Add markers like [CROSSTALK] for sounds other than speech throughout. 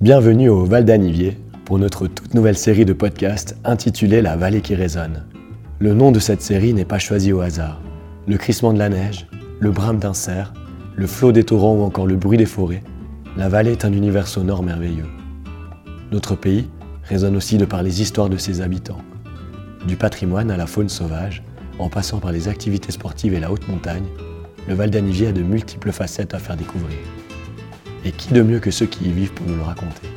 Bienvenue au Val d'Anivier pour notre toute nouvelle série de podcasts intitulée La vallée qui résonne. Le nom de cette série n'est pas choisi au hasard. Le crissement de la neige, le brame d'un cerf, le flot des torrents ou encore le bruit des forêts, la vallée est un univers sonore merveilleux. Notre pays résonne aussi de par les histoires de ses habitants. Du patrimoine à la faune sauvage, en passant par les activités sportives et la haute montagne, le Val d'Anivier a de multiples facettes à faire découvrir. Et qui de mieux que ceux qui y vivent pour nous le raconter?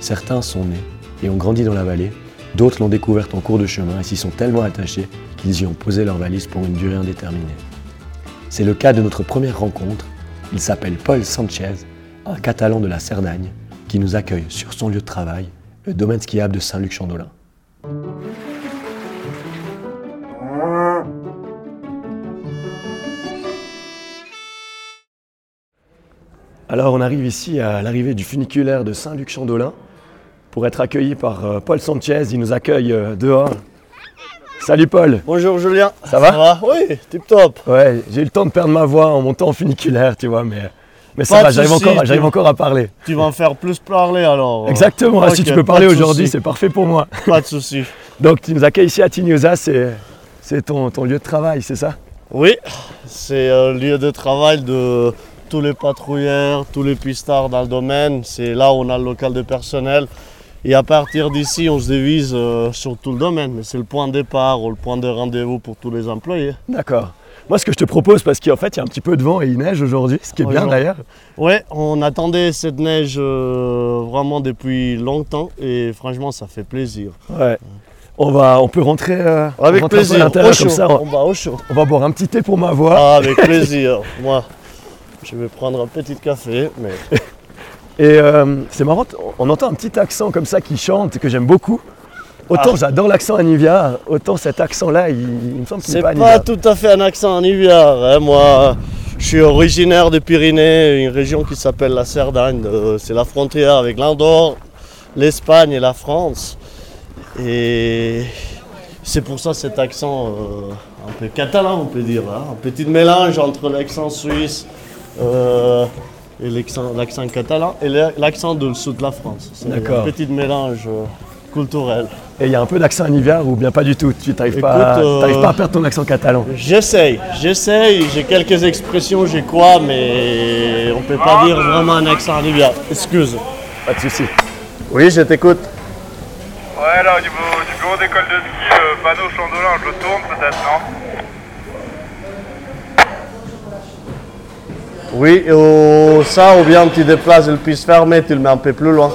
Certains sont nés et ont grandi dans la vallée, d'autres l'ont découverte en cours de chemin et s'y sont tellement attachés qu'ils y ont posé leur valise pour une durée indéterminée. C'est le cas de notre première rencontre. Il s'appelle Paul Sanchez, un Catalan de la Cerdagne, qui nous accueille sur son lieu de travail, le domaine skiable de Saint-Luc-Chandolin. Alors on arrive ici à l'arrivée du funiculaire de Saint-Luc-Chandolin pour être accueilli par euh, Paul Sanchez. Il nous accueille euh, dehors. Salut Paul. Bonjour Julien. Ça va? Oui, tip top. Ouais, j'ai eu le temps de perdre ma voix en montant en funiculaire, tu vois, mais, mais ça Pas va, j'arrive encore, j'arrive encore à parler. Tu vas en faire plus parler alors. Exactement, si tu peux parler aujourd'hui, c'est parfait pour moi. [LAUGHS] Pas de souci. Donc tu nous accueilles ici à Tignosa, c'est, ton, ton lieu de travail, c'est ça? Oui, c'est euh, le lieu de travail de tous les patrouilleurs, tous les pistards dans le domaine. C'est là où on a le local de personnel. Et à partir d'ici, on se divise euh, sur tout le domaine. Mais c'est le point de départ ou le point de rendez-vous pour tous les employés. D'accord. Moi ce que je te propose, parce qu'en fait il y a un petit peu de vent et il neige aujourd'hui, ce qui est bien d'ailleurs. Ouais, on attendait cette neige euh, vraiment depuis longtemps et franchement, ça fait plaisir. Ouais. On, va, on peut rentrer, euh, Avec à plaisir. l'intérieur Au comme chaud. ça. On On, va au chaud. on va boire un petit thé pour ma voix. Ah, avec plaisir. Moi, [LAUGHS] je vais prendre un petit café, mais [LAUGHS] Et euh, c'est marrant, on entend un petit accent comme ça qui chante que j'aime beaucoup. Autant Ah. j'adore l'accent Anivia, autant cet accent-là, il, il me semble qu'il c'est n'est pas pas Anivia. tout à fait un accent en hiver. hein. Moi, je suis originaire des Pyrénées, une région qui s'appelle la Cerdagne. Euh, C'est la frontière avec l'Andorre, l'Espagne et la France. Et c'est pour ça cet accent euh, un peu catalan, on peut dire. hein. Un petit mélange entre l'accent suisse et l'accent catalan et l'accent du sud de la France. C'est D'accord. un petit mélange euh, culturel. Et il y a un peu d'accent Anivia ou bien pas du tout? Tu n'arrives pas, euh, t'arrives pas à perdre ton accent catalan? J'essaye, j'essaye, j'ai quelques expressions, j'ai quoi, mais on peut pas dire vraiment un accent en hiver. Excuse. Pas de souci. Oui, je t'écoute. Ouais, là, au niveau du bureau d'école de ski, le panneau Chandolin, je le tourne peut-être, non? Oui, ça, ou bien tu déplaces le piste fermé, tu le mets un peu plus loin.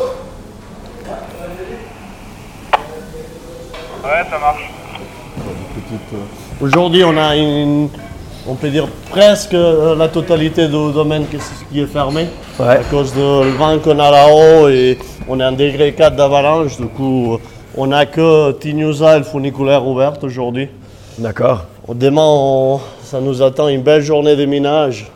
Ouais, ça marche. Aujourd'hui, on a une, on peut dire presque euh, la totalité du domaine qui est fermé. Ouais. À cause du vent qu'on a là-haut et on est en degré 4 d'avalanche, du coup, on n'a que Tignusa et le funiculaire ouvert aujourd'hui. D'accord. Demain, on- ça nous attend une belle journée de minage.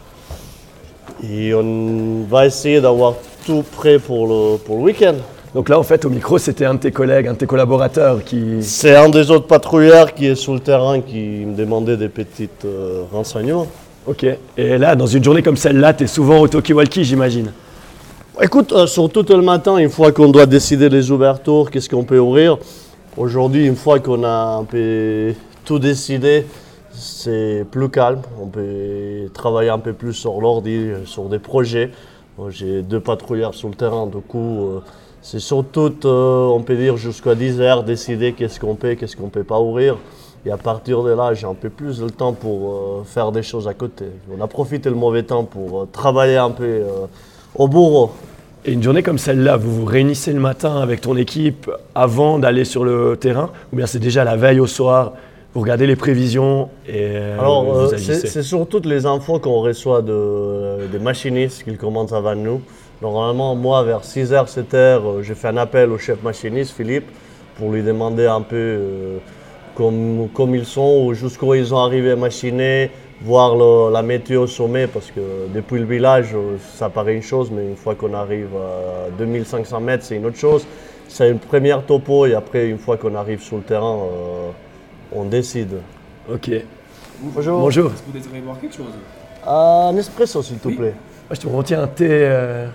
Et on va essayer d'avoir tout prêt pour le, pour le week-end. Donc là, en fait, au micro, c'était un de tes collègues, un de tes collaborateurs qui. C'est un des autres patrouilleurs qui est sur le terrain qui me demandait des petits euh, renseignements. Ok. Et là, dans une journée comme celle-là, tu es souvent au talkie-walkie, j'imagine. Écoute, euh, surtout le matin, une fois qu'on doit décider les ouvertures, qu'est-ce qu'on peut ouvrir? Aujourd'hui, une fois qu'on a un peu tout décidé, c'est plus calme. On peut travailler un peu plus sur l'ordi, sur des projets. J'ai deux patrouilleurs sur le terrain, du coup, euh, c'est surtout, euh, on peut dire, jusqu'à 10 heures, décider qu'est-ce qu'on peut, qu'est-ce qu'on peut pas ouvrir. Et à partir de là, j'ai un peu plus de temps pour euh, faire des choses à côté. On a profité le mauvais temps pour travailler un peu au bureau. Et une journée comme celle-là, vous vous réunissez le matin avec ton équipe avant d'aller sur le terrain Ou bien c'est déjà la veille au soir, vous regardez les prévisions et euh, Alors, euh, c'est surtout les infos qu'on reçoit de, des machinistes qui commencent avant nous. Normalement, moi, vers 6h, 7h, j'ai fait un appel au chef machiniste, Philippe, pour lui demander un peu euh, comme, comme ils sont, ou jusqu'où ils ont arrivé à machiner, voir le- la météo au sommet, parce que depuis le village, euh, ça paraît une chose, mais une fois qu'on arrive à 2500 mètres, c'est une autre chose. C'est une première topo, et après, une fois qu'on arrive sur le terrain, euh, on décide. Ok. Bonjour. Bonjour. Vous désirez boire quelque chose? Un espresso, s'il te Oui. plaît. Moi, je te retiens un thé, euh,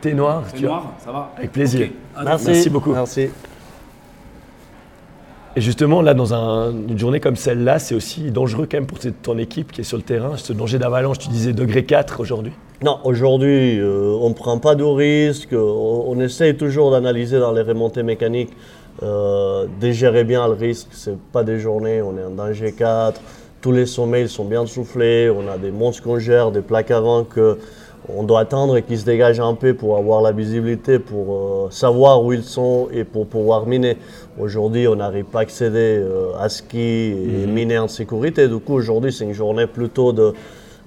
thé noir. Thé tu vois. noir, ça va Avec plaisir. Ah, Merci. Merci beaucoup. Merci. Et justement, là, dans un- une journée comme celle-là, c'est aussi dangereux quand même pour ton équipe qui est sur le terrain. Ce danger d'avalanche, tu disais degré 4 aujourd'hui. Non, aujourd'hui, euh, on ne prend pas de risques. On, on essaye toujours d'analyser dans les remontées mécaniques, euh, de gérer bien le risque. Ce pas des journées, on est en danger 4. Tous les sommets ils sont bien soufflés. On a des monstres qu'on gère, des plaques avant que on doit attendre et qui se dégagent un peu pour avoir la visibilité, pour euh, savoir où ils sont et pour pouvoir miner. Aujourd'hui, on n'arrive pas à accéder euh, à ski et miner en sécurité. Du coup, aujourd'hui, c'est une journée plutôt de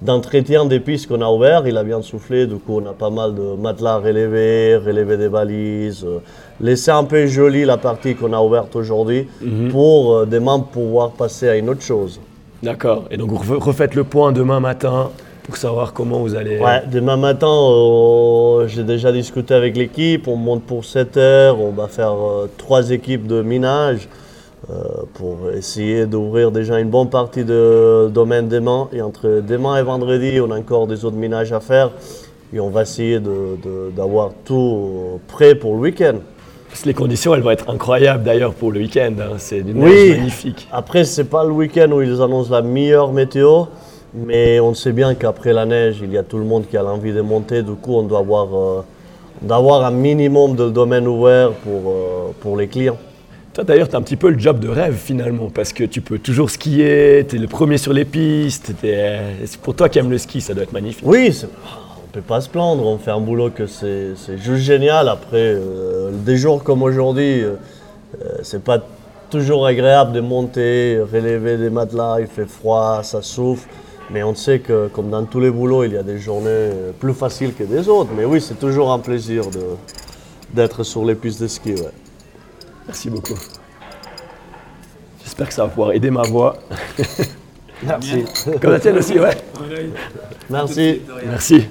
d'entretien des pistes qu'on a ouvert, il a bien soufflé, du coup on a pas mal de matelas relevés, relever des balises, euh, laisser un peu joli la partie qu'on a ouverte aujourd'hui pour euh, demain pouvoir passer à une autre chose. D'accord. Et donc, vous refaites le point demain matin pour savoir comment vous allez. Ouais, demain matin, euh, j'ai déjà discuté avec l'équipe, on monte pour 7 heures, on va faire euh, trois équipes de minage euh, pour essayer d'ouvrir déjà une bonne partie de domaine demain. Et entre demain et vendredi, on a encore des autres minages à faire et on va essayer d'avoir tout prêt pour le week-end. Parce que les conditions, elles vont être incroyables d'ailleurs pour le week-end. hein. C'est une Oui. magnifique. Après, c'est pas le week-end où ils annoncent la meilleure météo, mais on sait bien qu'après la neige, il y a tout le monde qui a l'envie de monter. Du coup, on doit avoir, euh, d'avoir un minimum de domaine ouvert pour, euh, pour les clients. D'ailleurs, tu as un petit peu le job de rêve finalement, parce que tu peux toujours skier, tu es le premier sur les pistes. t'es- C'est pour toi qui aimes le ski, ça doit être magnifique. Oui, on peut pas se plaindre. On fait un boulot que c'est juste génial. Après, euh, des jours comme aujourd'hui, euh, euh, c'est pas toujours agréable de monter, relever des matelas. Il fait froid, ça souffle. Mais on sait que, comme dans tous les boulots, il y a des journées euh, plus faciles que des autres. Mais oui, c'est toujours un plaisir d'être sur les pistes de ski. Merci beaucoup. J'espère que ça va pouvoir aider ma voix. Merci. Comme la tienne aussi, ouais. Merci. Merci.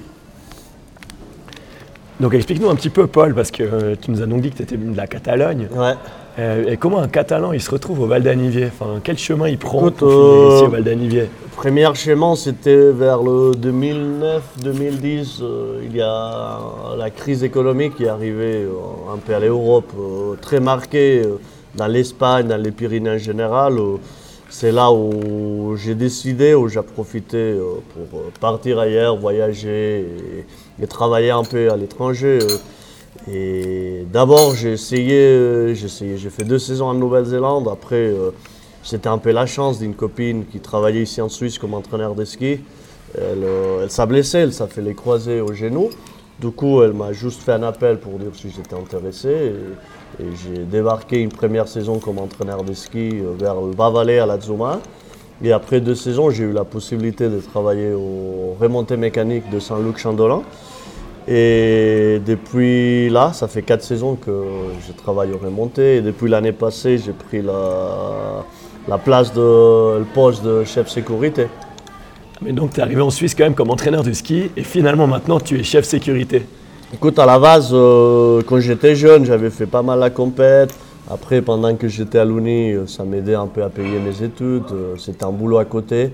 Donc explique-nous un petit peu, Paul, parce que euh, tu nous as donc dit que tu étais de la Catalogne. Ouais. Euh, et comment un Catalan il se retrouve au Val d'Anivier? Enfin, Quel chemin il prend Écoute, pour finir euh, ici au Val d'Anivier? Premier schéma, c'était vers le 2009-2010. euh, il y a la crise économique qui est arrivée euh, un peu à l'Europe, euh, très marquée euh, dans l'Espagne, dans les Pyrénées en général. euh, c'est là où j'ai décidé, où j'ai profité euh, pour euh, partir ailleurs, voyager et travailler un peu à l'étranger. euh. Et d'abord, j'ai essayé, euh, j'ai essayé, j'ai fait deux saisons en Nouvelle-Zélande. Après, euh, c'était un peu la chance d'une copine qui travaillait ici en Suisse comme entraîneur de ski. Elle, elle s'est blessée, elle s'est fait les croisés au genou. Du coup, elle m'a juste fait un appel pour dire si j'étais intéressé. Et, j'ai débarqué une première saison comme entraîneur de ski vers le Bas-Valais à la Zuma. Et après deux saisons, j'ai eu la possibilité de travailler au remontée mécanique de Saint-Luc-Chandolin. Et depuis là, ça fait quatre saisons que je travaille au remontée. Et depuis l'année passée, j'ai pris la, la place de le poste de chef sécurité. Mais donc tu es arrivé en Suisse quand même comme entraîneur de ski et finalement maintenant tu es chef sécurité. Écoute, à la base, euh, quand j'étais jeune, j'avais fait pas mal la compète. Après, pendant que j'étais à l'Uni, euh, ça m'aidait un peu à payer mes études. euh, C'était un boulot à côté.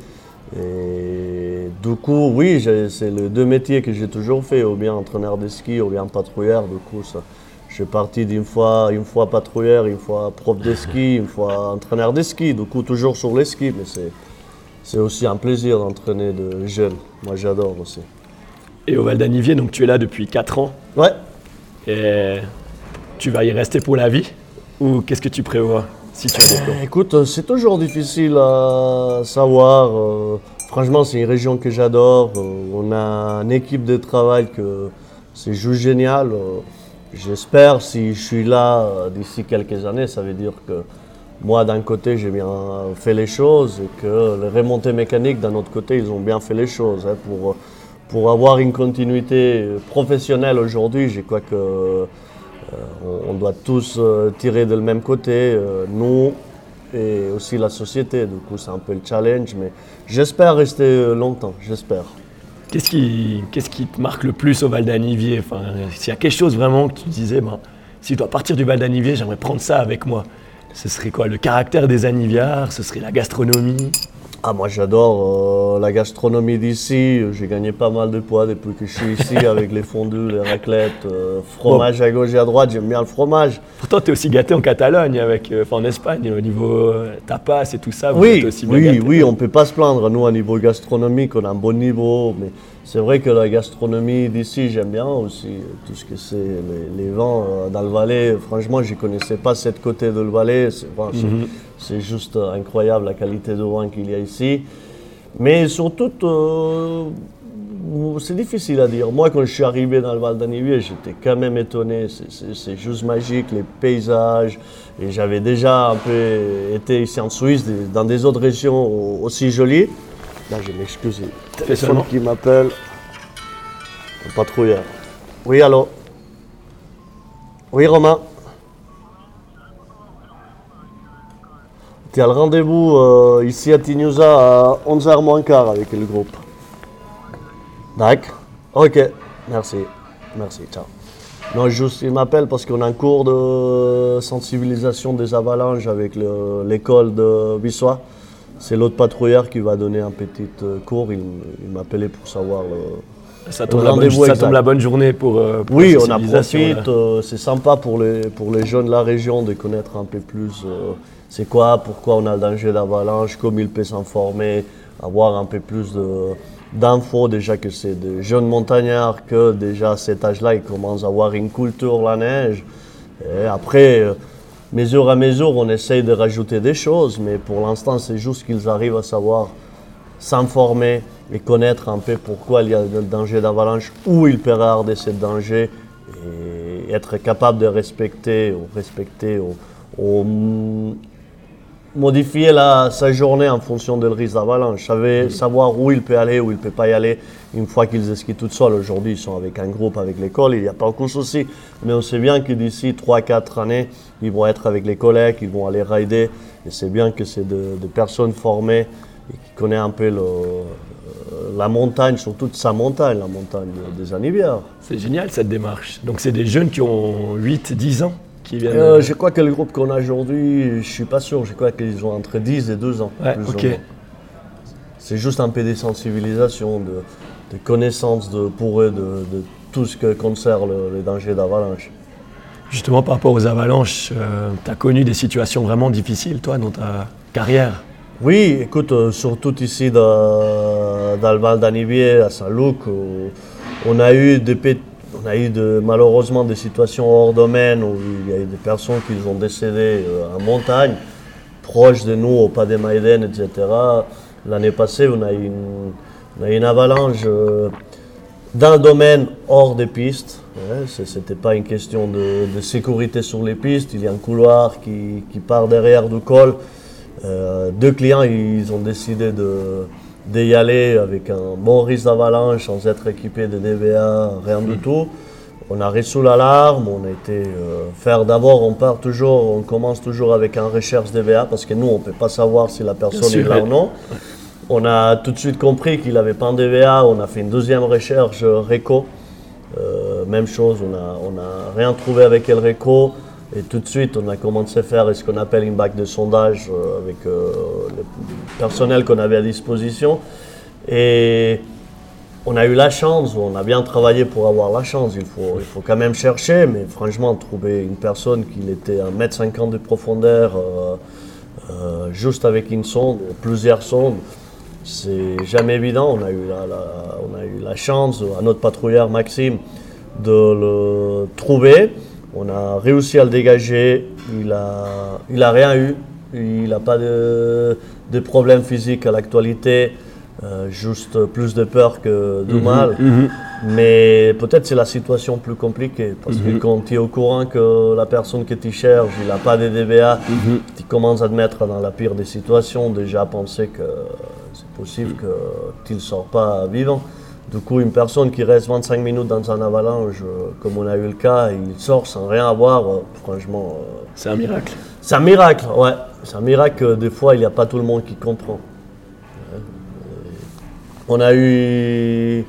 Et du coup, oui, c'est les deux métiers que j'ai toujours fait, ou bien entraîneur de ski, ou bien patrouilleur. Du coup, ça, je suis parti d'une fois, une fois patrouilleur, une fois prof de ski, [LAUGHS] une fois entraîneur de ski. Du coup, toujours sur les skis, mais c'est, c'est aussi un plaisir d'entraîner de jeunes. Moi, j'adore aussi. Et au Val d'Anivier, donc tu es là depuis 4 ans Ouais, et tu vas y rester pour la vie Ou qu'est-ce que tu prévois? Écoute, euh, c'est toujours difficile à savoir. euh, Franchement, c'est une région que j'adore. euh, On a une équipe de travail que c'est juste génial. J'espère, si je suis là d'ici quelques années, ça veut dire que moi, d'un côté, j'ai bien fait les choses et que les remontées mécaniques, d'un autre côté, ils ont bien fait les choses. hein. Pour, pour avoir une continuité professionnelle aujourd'hui, je crois que on, on doit tous euh, tirer de le même côté, euh, nous et aussi la société. Du coup, c'est un peu le challenge, mais j'espère rester euh, longtemps, j'espère. Qu'est-ce qui, qu'est-ce qui te marque le plus au Val d'Anivier? Enfin, S'il y a quelque chose vraiment que tu disais, ben, si je dois partir du Val d'Anivier, j'aimerais prendre ça avec moi. Ce serait quoi? Le caractère des aniviards? Ce serait la gastronomie? Ah, moi j'adore euh, la gastronomie d'ici. J'ai gagné pas mal de poids depuis que je suis ici [LAUGHS] avec les fondus, les raclettes, euh, fromage à gauche et à droite. J'aime bien le fromage. Pourtant, tu es aussi gâté en Catalogne, avec, euh, en Espagne, au niveau euh, tapas et tout ça. vous Oui, êtes aussi bien oui, gâtés. oui, on peut pas se plaindre. Nous, à niveau gastronomique, on a un bon niveau. Mais c'est vrai que la gastronomie d'ici, j'aime bien aussi. Tout ce que c'est les, les vins euh, dans le Valais. Franchement, je connaissais pas cette côté de le Valais. C'est bon, c'est- Mhm. c'est juste euh, incroyable la qualité de vin qu'il y a ici. Mais surtout, euh, c'est difficile à dire. Moi, quand je suis arrivé dans le Val d'Anivier, j'étais quand même étonné. C'est- C'est c'est juste magique, les paysages. Et j'avais déjà un peu été ici en Suisse, dans des autres régions au- aussi jolies. Là, je m'excuse. Téléphone qui m'appelle. Le patrouilleur. Oui, allô Oui, Romain Tu as le rendez-vous euh, ici à Tignosa à 11h moins quart avec le groupe. D'accord. Ok. Merci. Merci. Ciao. Non, juste, il m'appelle parce qu'on a un cours de sensibilisation des avalanches avec le- l'école de Bissois. C'est l'autre patrouilleur qui va donner un petit euh, cours. Il, il m'appelait pour savoir le, Ça tombe, Le la bonne, ça tombe la bonne journée pour. euh, pour Oui, on en profite. euh, c'est sympa pour les, pour les jeunes de la région de connaître un peu plus euh, c'est quoi, pourquoi on a le danger d'avalanche, comment ils peuvent s'informer, avoir un peu plus de- d'infos. Déjà que c'est des jeunes montagnards, que déjà à cet âge-là, ils commencent à avoir une culture la neige. Et après, mesure à mesure, on essaye de rajouter des choses, mais pour l'instant, c'est juste qu'ils arrivent à savoir s'informer et connaître un peu pourquoi il y a le danger d'avalanche, où il peut avoir de ces dangers et être capable de respecter ou respecter ou, ou, mm, modifier la- sa journée en fonction du risque d'avalanche. Savoir, savoir où il peut aller, où il ne peut pas y aller une fois qu'ils skient tout seuls. Aujourd'hui, ils sont avec un groupe, avec l'école, il n'y a pas aucun souci. Mais on sait bien que d'ici 3-4 années, ils vont être avec les collègues, ils vont aller rider. Et c'est bien que c'est de- des personnes formées et qui connaissent un peu le- euh, la montagne, surtout sa montagne, la montagne des Anivières. C'est génial cette démarche. Donc, c'est des jeunes qui ont 8, 10 ans qui viennent. Euh, je crois que le groupe qu'on a aujourd'hui, je suis pas sûr, je crois qu'ils ont entre 10 et 12 ans. Ouais, plus ou ok. moins. C'est juste un peu des sensibilisations, de, de connaissances de, pour eux de, de tout ce que concerne le- les dangers d'avalanche. Justement, par rapport aux avalanches, tu as connu des situations vraiment difficiles, toi, dans ta carrière? Oui, écoute, euh, surtout ici dans, le Val d'Anivier, à Saint-Luc, on a eu, malheureusement des situations hors domaine où il y a eu des personnes qui ont décédé euh, en montagne, proches de nous, au Pas des Maïden, etc. L'année passée, on a eu une, avalanche euh, dans le domaine hors des pistes. Ce n'était pas une question de, de sécurité sur les pistes. Il y a un couloir qui, qui part derrière du col. Euh, deux clients, ils ont décidé de d'y aller avec un bon risque d'avalanche sans être équipés de DVA, rien du tout. On a reçu l'alarme, on a été euh, faire d'abord, on part toujours, on commence toujours avec un recherche DVA parce que nous, on ne peut pas savoir si la personne est là ouais. ou non. On a tout de suite compris qu'il n'avait pas un DVA, on a fait une deuxième recherche euh, RECO. Euh, même chose, on n'a on a rien trouvé avec El RECO. Et tout de suite, on a commencé à faire ce qu'on appelle une bac de sondage euh, avec euh, le personnel qu'on avait à disposition. Et on a eu la chance, on a bien travaillé pour avoir la chance. Il faut, il faut quand même chercher, mais franchement, trouver une personne qui était à 1m50 de profondeur, juste avec une sonde, plusieurs sondes, c'est jamais évident. On a, eu la, la- on a eu la chance, à notre patrouilleur Maxime, de le trouver. On a réussi à le dégager. Il a, il a rien eu. Il n'a pas de, de problème physique à l'actualité. Euh, juste plus de peur que de mal. Mais peut-être c'est la situation plus compliquée. Parce que quand tu es au courant que la personne que tu cherches, il n'a pas de DBA, tu commences à te mettre dans la pire des situations, déjà à penser que possible tu ne sors pas vivant. Du coup, une personne qui reste 25 minutes dans un avalanche, euh, comme on a eu le cas, il sort sans rien avoir, euh, franchement, euh, C'est un miracle. c'est un miracle, ouais. C'est un miracle que des fois, il n'y a pas tout le monde qui comprend. Ouais. On a eu.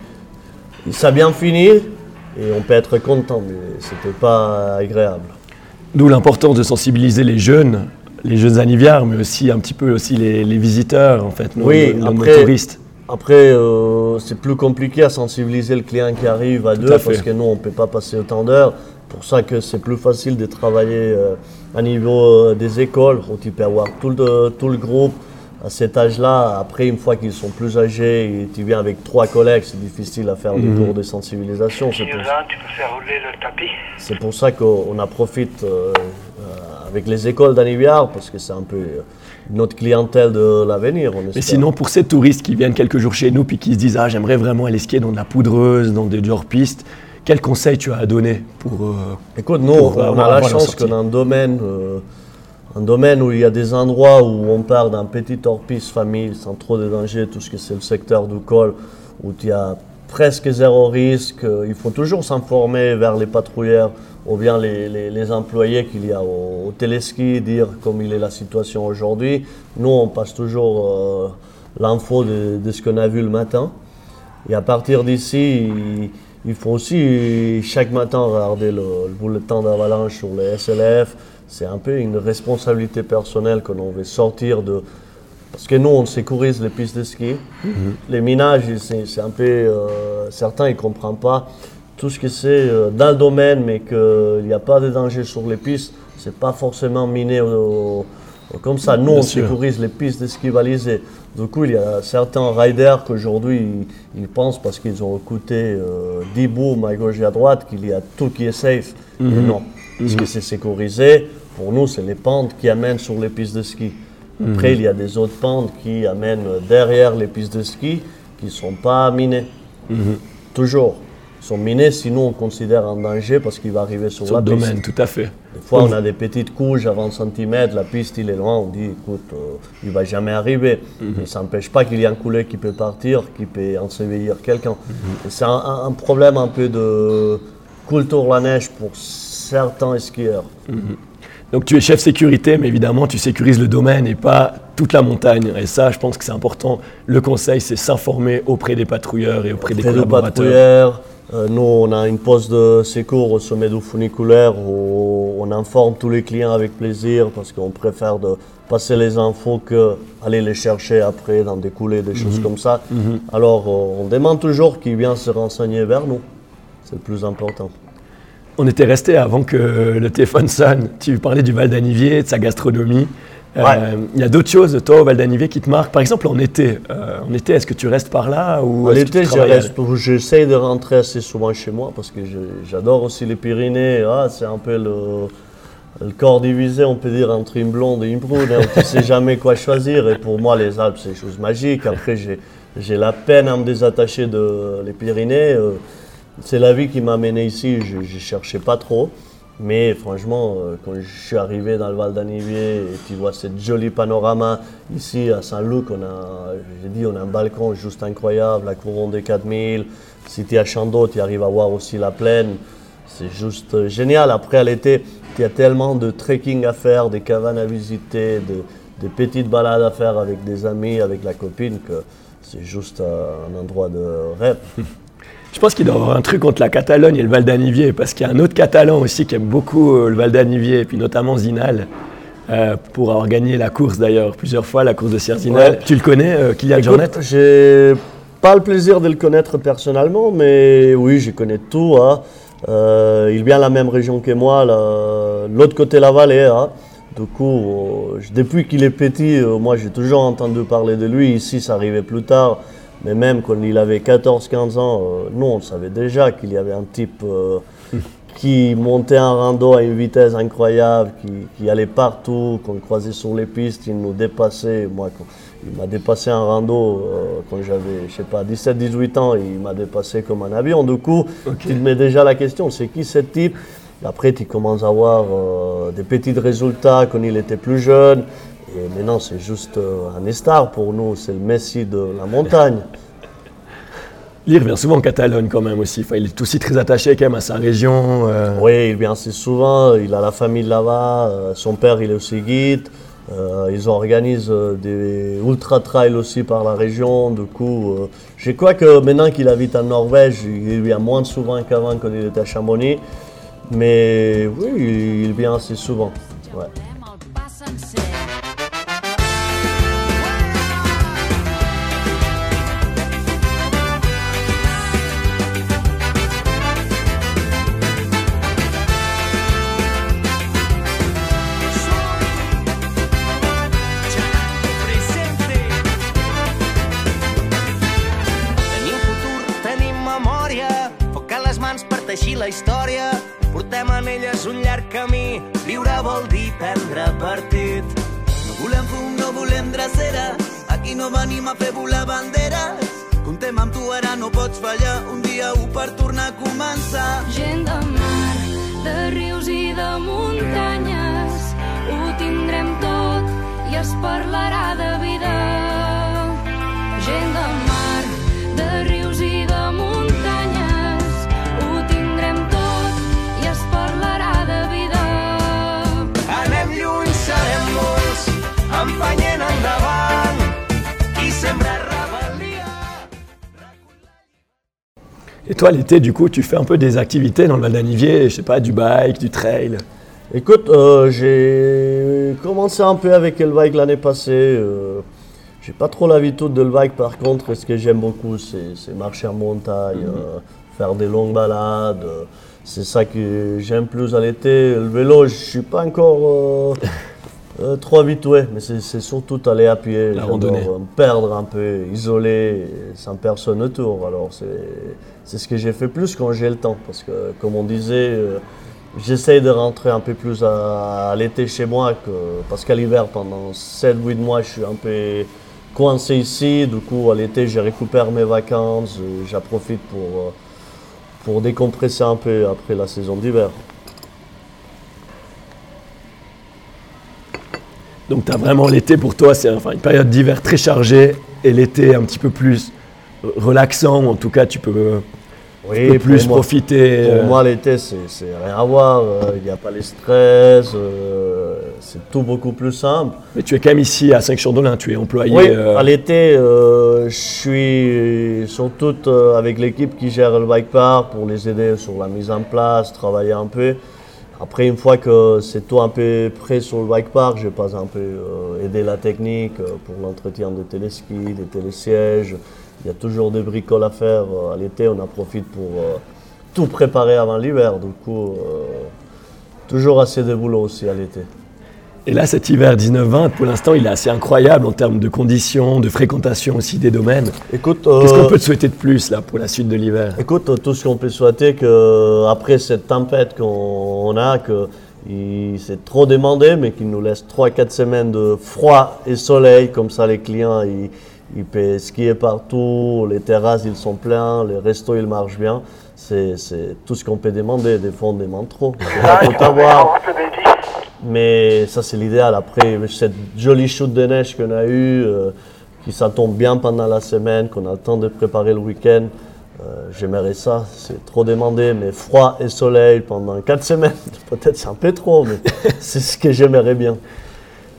Ça a bien fini et on peut être content, mais c'était pas agréable. D'où l'importance de sensibiliser les jeunes, les jeunes anivières, mais aussi un petit peu aussi les, les visiteurs, en fait, nos, Oui, nos- nos après- touristes. Après, euh, c'est plus compliqué à sensibiliser le client qui arrive à deux à parce que nous, on ne peut pas passer autant d'heures. pour ça que c'est plus facile de travailler euh, à niveau euh, des écoles, où tu peux avoir tout le, tout le groupe à cet âge-là. Après, une fois qu'ils sont plus âgés et tu viens avec trois collègues, c'est difficile à faire des cours de sensibilisation. C'est pour, Sylvain, tu peux faire rouler le tapis c'est pour ça qu'on en profite euh, euh, avec les écoles d'Aniviard, parce que c'est un peu euh, notre clientèle de l'avenir. Mais sinon, pour ces touristes qui viennent quelques jours chez nous puis qui se disent Ah, j'aimerais vraiment aller skier dans de la poudreuse, dans des hors-pistes, quel conseil tu as à donner pour. euh, Écoute, nous, pour on a la chance qu'on a un domaine, euh, un domaine où il y a des endroits où on part d'un petit hors-piste famille sans trop de danger, tout ce que c'est le secteur du col, où il y a presque zéro risque. Euh, Il faut toujours s'informer vers les patrouilleurs ou bien les, les- les employés qu'il y a au, au téléski, dire comme il est la situation aujourd'hui. Nous, on passe toujours euh, l'info de, de ce qu'on a vu le matin. Et à partir d'ici, il, il faut aussi chaque matin regarder le, le bulletin d'avalanche sur les SLF. C'est un peu une responsabilité personnelle que l'on veut sortir de. Parce que nous, on sécurise les pistes de ski. Les minages, c'est c'est un peu. euh, certains, ils ne comprennent pas tout ce que c'est euh, dans le domaine, mais qu'il n'y a pas de danger sur les pistes. C'est pas forcément miné au- au- comme ça. Nous, on sécurise les pistes balisées. Du coup, il y a certains riders qu'aujourd'hui, ils, ils pensent parce qu'ils ont écouté euh, 10 booms à gauche et à droite qu'il y a tout qui est safe. Mais non, parce que c'est sécurisé. Pour nous, c'est les pentes qui amènent sur les pistes de ski. Après, il y a des autres pentes qui amènent derrière les pistes de ski qui ne sont pas minées. Toujours. Sont minés, sinon on considère un danger parce qu'il va arriver sur, sur la le piste. domaine, tout à fait. Des fois, on a des petites couches à 20 cm, la piste il est loin, on dit écoute, euh, il va jamais arriver. Mais ça n'empêche pas qu'il y ait un coulet qui peut partir, qui peut ensevelir quelqu'un. C'est un, problème un peu de culture la neige pour certains skieurs. Donc tu es chef sécurité, mais évidemment tu sécurises le domaine et pas toute la montagne. Et ça, je pense que c'est important. Le conseil, c'est s'informer auprès des patrouilleurs et auprès des collaborateurs. patrouilleurs. Euh, nous, on a une poste de secours au sommet du funiculaire où on informe tous les clients avec plaisir parce qu'on préfère de passer les infos que aller les chercher après dans des coulées, des choses comme ça. Alors, euh, on demande toujours qui vient se renseigner vers nous. C'est le plus important. On était resté avant que le téléphone sonne. Tu parlais du Val d'Anivier, de sa gastronomie. Euh, Ouais. Il y a d'autres choses, toi, au Val d'Anivier, qui te marquent. Par exemple, en été. Euh, en été, est-ce que tu restes par là ou En été, j'essaie de rentrer assez souvent chez moi parce que j'adore aussi les Pyrénées. Ah, c'est un peu le, le corps divisé, on peut dire, entre une blonde et une brune. hein, on ne sait jamais quoi choisir. Et pour moi, les Alpes, c'est une chose magique. Après, j'ai la peine à me désattacher de les Pyrénées. Euh, c'est la vie qui m'a amené ici. Je ne cherchais pas trop. Mais franchement, euh, quand je suis arrivé dans le Val d'Anivier et tu vois ce joli panorama, ici à Saint-Luc, on a, j'ai dit, on a un balcon juste incroyable, la couronne des 4000. Si tu es à Chandos, tu arrives à voir aussi la plaine. C'est juste euh, génial. Après, à l'été, il y a tellement de trekking à faire, des cabanes à visiter, de- des petites balades à faire avec des amis, avec la copine, que c'est juste euh, un endroit de rêve. [LAUGHS] Je pense qu'il doit y avoir un truc entre la Catalogne et le Val d'Anivier, parce qu'il y a un autre Catalan aussi qui aime beaucoup euh, le Val d'Anivier, et puis notamment Zinal, euh, pour avoir gagné la course d'ailleurs plusieurs fois, la course de Sierre-Zinal. Ouais. Tu le connais, euh, Kylian Jornet? J'ai pas le plaisir de le connaître personnellement, mais oui, je connais tout. hein. Euh, il vient de la même région que moi, l'autre côté de la vallée. hein. Du coup, depuis qu'il est petit, moi j'ai toujours entendu parler de lui. Ici, ça arrivait plus tard. Mais même quand il avait 14-15 ans, euh, nous, on savait déjà qu'il y avait un type euh, [LAUGHS] qui montait en rando à une vitesse incroyable, qui, qui allait partout, qu'on croisait sur les pistes, il nous dépassait. Moi, quand- il m'a dépassé en rando euh, quand j'avais, je sais pas, 17-18 ans, il m'a dépassé comme un avion. Du coup, tu te mets déjà la question, c'est qui ce type? Après, tu commences à avoir des petits résultats quand il était plus jeune. Et maintenant, c'est juste euh, un star pour nous, c'est le Messi de la montagne. Il revient souvent en Catalogne quand même aussi. Enfin, il est aussi très attaché quand même à sa région. euh, Oui, il vient assez souvent, il a la famille là-bas, euh, son père il est aussi guide, euh, ils organisent des ultra-trails aussi par la région, du coup, je crois que maintenant qu'il habite en Norvège, il vient moins souvent qu'avant quand il était à Chamonix, mais oui, il vient assez souvent. Ouais. No venim a fer volar banderes. Contem amb tu, ara no pots fallar, un dia ho per tornar a començar. Gent de mar, de rius i de muntanyes, ho tindrem tot i es parlarà de vida. Et toi, l'été, du coup, tu fais un peu des activités dans le Val d'Anivier, je sais pas, du bike, du trail. Écoute, euh, j'ai commencé un peu avec le bike l'année passée. euh, j'ai pas trop l'habitude de le bike par contre. Ce que j'aime beaucoup, c'est marcher en montagne, euh, faire des longues balades. c'est ça que j'aime plus à l'été. Le vélo, je suis pas encore [LAUGHS] euh, euh, trop habitué, mais c'est surtout aller à pied. La J'adore, randonnée. euh, perdre un peu, isolé, sans personne autour. Alors c'est c'est ce que j'ai fait plus quand j'ai le temps. Parce que comme on disait, euh, j'essaye de rentrer un peu plus à, à l'été chez moi. Que, parce qu'à l'hiver, pendant 7-8 mois, je suis un peu coincé ici. Du coup, à l'été, je récupère mes vacances. euh, J'en profite pour, pour décompresser un peu après la saison d'hiver. Donc, tu as vraiment l'été pour toi, c'est enfin, une période d'hiver très chargée et l'été un petit peu plus euh, relaxant. En tout cas, tu peux euh, Oui, plus moi, profiter. Pour euh, moi, l'été, c'est rien à voir. euh, Il n'y a pas les stress. euh, c'est tout beaucoup plus simple. Mais tu es quand même ici à Saint-Chamdolin, tu es employé. Oui, à l'été, je suis surtout avec l'équipe qui gère le bike park pour les aider sur la mise en place, travailler un peu. Après, une fois que c'est tout un peu prêt sur le bike park, je passe un peu euh, aider la technique euh, pour l'entretien des téléskis, des télésièges. Il y a toujours des bricoles à faire. euh, À l'été, on en profite pour tout préparer avant l'hiver. Du coup, toujours assez de boulot aussi à l'été. Et là, cet hiver 19-20, pour l'instant, il est assez incroyable en termes de conditions, de fréquentation aussi des domaines. Écoute, Qu'est-ce euh, qu'on peut te souhaiter de plus là pour la suite de l'hiver? Écoute, tout ce qu'on peut souhaiter que après cette tempête qu'on a, que il s'est trop demandé, mais qu'il nous laisse 3-4 semaines de froid et soleil, comme ça les clients ils, ils peuvent skier partout, les terrasses ils sont pleins, les restos ils marchent bien. C'est c'est tout ce qu'on peut demander. Des fois on demande trop. [LAUGHS] On peut avoir. Mais ça, c'est l'idéal. Après, cette jolie chute de neige qu'on a eue, euh, qui ça tombe bien pendant la semaine, qu'on a le temps de préparer le week-end, euh, j'aimerais ça. C'est trop demandé, mais froid et soleil pendant 4 semaines, [LAUGHS] peut-être c'est un peu trop, mais [LAUGHS] c'est ce que j'aimerais bien.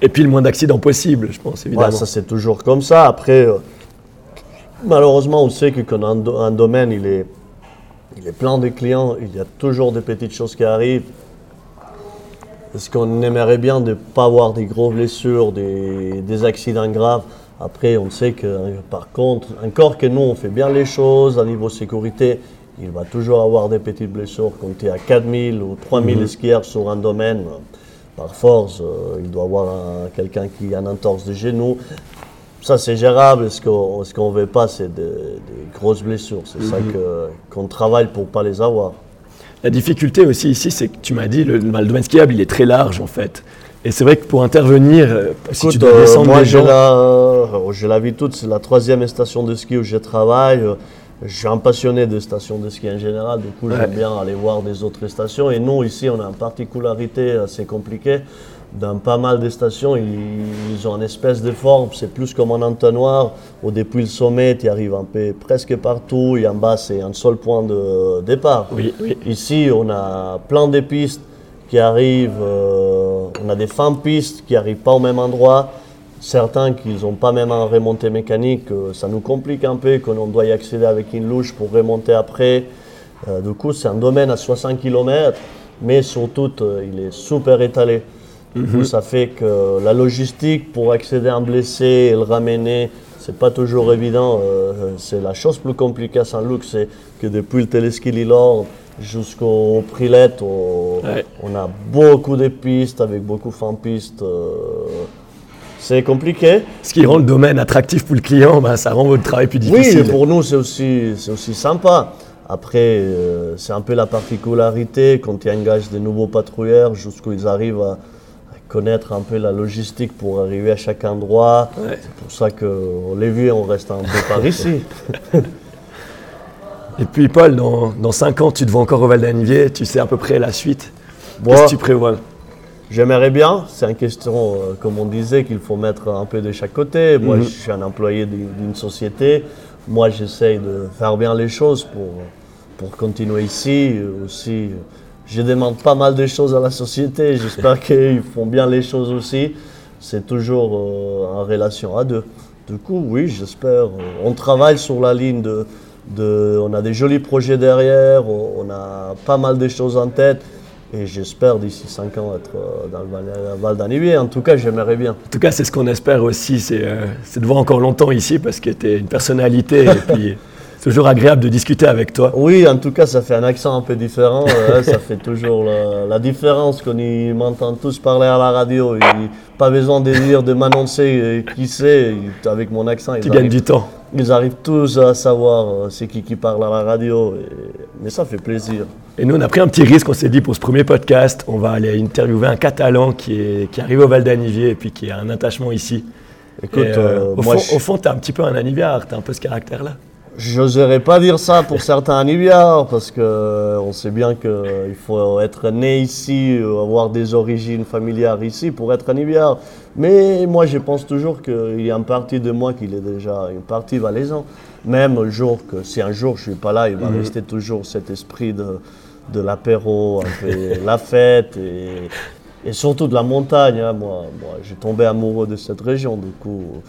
Et puis le moins d'accidents possible, je pense, évidemment. Ouais, ça, c'est toujours comme ça. Après, euh, malheureusement, on sait que quand un, do- un domaine, il est, il est plein de clients, il y a toujours des petites choses qui arrivent. Est-ce qu'on aimerait bien de ne pas avoir des grosses blessures, des, des accidents graves Après, on sait que, par contre, encore que nous, on fait bien les choses à niveau sécurité, il va toujours avoir des petites blessures. Quand tu es à 4000 ou 3000 skieurs sur un domaine, par force, euh, il doit avoir un- quelqu'un qui a une entorse de genou. Ça, c'est gérable. Ce qu'on ce qu'on veut pas, c'est des, des grosses blessures. C'est ça que- qu'on travaille pour pas les avoir. La difficulté aussi ici, c'est que tu m'as dit, le, le domaine skiable, il est très large en fait. Et c'est vrai que pour intervenir, euh, si tu dois euh, descendre moi, les j'ai gens, la, euh, j'ai l'habitude, c'est la troisième station de ski où je travaille. Euh, Je suis un passionné de stations de ski en général, du coup, Ouais. j'aime bien aller voir des autres stations. Et nous, ici, on a une particularité assez compliquée. Dans pas mal de stations, ils, ont une espèce de forme, c'est plus comme un entonnoir, où depuis le sommet, tu arrives un peu presque partout, et en bas, c'est un seul point de départ. Oui, oui. Ici, on a plein de pistes qui arrivent, euh, on a des fins de pistes qui n'arrivent pas au même endroit. Certains qui n'ont pas même un remontée mécanique, euh, ça nous complique un peu, qu'on doit y accéder avec une louche pour remonter après. Euh, du coup, c'est un domaine à 60 km, mais surtout, il est super étalé. Coup, ça fait que la logistique pour accéder à un blessé et le ramener, c'est pas toujours évident. Euh, c'est la chose plus compliquée à Saint-Luc, c'est que depuis le téléski Lillard jusqu'au Prilet, on, Ouais. on a beaucoup de pistes avec beaucoup de pistes. euh, c'est compliqué. ce qui rend le domaine attractif pour le client, bah, ça rend votre travail plus Oui, difficile. pour nous, c'est aussi, aussi sympa. Après, euh, c'est un peu la particularité quand tu engages des nouveaux patrouilleurs jusqu'où ils arrivent à connaître un peu la logistique pour arriver à chaque endroit. Ouais. C'est pour ça qu'on les vu, on reste un peu par ici. [LAUGHS] Et puis Paul, dans, dans 5 ans, tu te vois encore au Val d'Anivier, tu sais à peu près la suite. Qu'est-ce que tu prévois? J'aimerais bien, c'est une question, euh, comme on disait, qu'il faut mettre un peu de chaque côté. Moi, Mhm. je suis un employé d'une société. Moi, j'essaye de faire bien les choses pour, pour continuer ici. Aussi, je demande pas mal de choses à la société. J'espère [LAUGHS] qu'ils font bien les choses aussi. C'est toujours euh, en relation à deux. Du coup, oui, j'espère. euh, On travaille sur la ligne de, de- On a des jolis projets derrière. On, a pas mal de choses en tête. Et j'espère d'ici 5 ans être euh, dans le Val, d'Anivier. En tout cas, j'aimerais bien. En tout cas, c'est ce qu'on espère aussi, c'est euh, de voir encore longtemps ici parce que tu es une personnalité et puis c'est [LAUGHS] toujours agréable de discuter avec toi. Oui, en tout cas, ça fait un accent un peu différent. euh, [LAUGHS] ça fait toujours la, la différence quand ils m'entendent tous parler à la radio. Il- pas besoin de dire, de m'annoncer euh, qui c'est. Avec mon accent, Tu gagnes du temps. ils arrivent tous à savoir euh, c'est qui qui parle à la radio. et- mais ça fait plaisir. Et nous, on a pris un petit risque, on s'est dit pour ce premier podcast, on va aller interviewer un Catalan qui est, qui arrive au Val d'Anivier et puis qui a un attachement ici. Écoute, Et, euh, euh, au, moi, fond, je- au fond, tu un petit peu un aniviard, tu as un peu ce caractère-là. J'oserais pas dire ça pour certains Aniviards parce que euh, on sait bien qu'il faut être né ici, euh, avoir des origines familières ici pour être Aniviard. Mais moi, je pense toujours qu'il y a une partie de moi qui est déjà une partie valaisan. Même le jour que, si un jour je suis pas là, il va rester toujours cet esprit de, de l'apéro, un la fête et, et surtout de la montagne. hein. Moi, moi j'ai tombé amoureux de cette région. Du coup,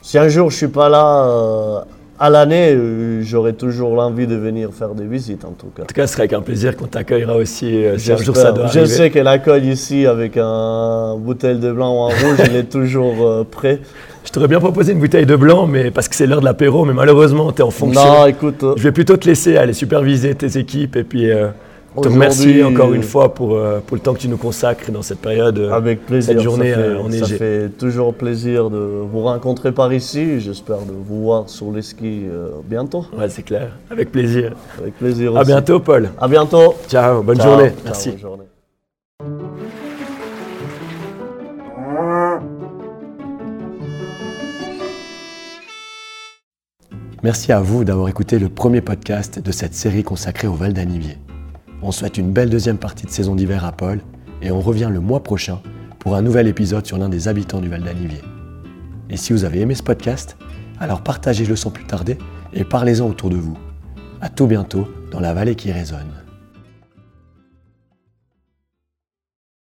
si un jour je suis pas là euh, à l'année, euh, j'aurai toujours l'envie de venir faire des visites en tout cas. En tout cas, ce serait avec un plaisir qu'on t'accueillera aussi euh, si un jour ça doit Je arriver. sais que l'accueil ici avec un bouteille de blanc ou en rouge, il est toujours euh, prêt. Je t'aurais bien proposé une bouteille de blanc, mais parce que c'est l'heure de l'apéro, mais malheureusement, tu es en fonction. Non, écoute, euh, Je vais plutôt te laisser aller superviser tes équipes et puis te remercier encore une fois pour, euh, pour le temps que tu nous consacres dans cette période. euh, avec plaisir. cette journée, ça fait, euh, enneigée. ça fait toujours plaisir de vous rencontrer par ici. J'espère de vous voir sur les skis bientôt. Ouais, c'est clair. Avec plaisir. Avec plaisir À aussi. bientôt, Paul. À bientôt. Ciao, bonne Ciao. journée. Ciao, Merci. bonne journée. Merci à vous d'avoir écouté le premier podcast de cette série consacrée au Val d'Anivier. On souhaite une belle deuxième partie de saison d'hiver à Paul et on revient le mois prochain pour un nouvel épisode sur l'un des habitants du Val d'Anivier. Et si vous avez aimé ce podcast, alors partagez-le sans plus tarder et parlez-en autour de vous. À tout bientôt dans la vallée qui résonne.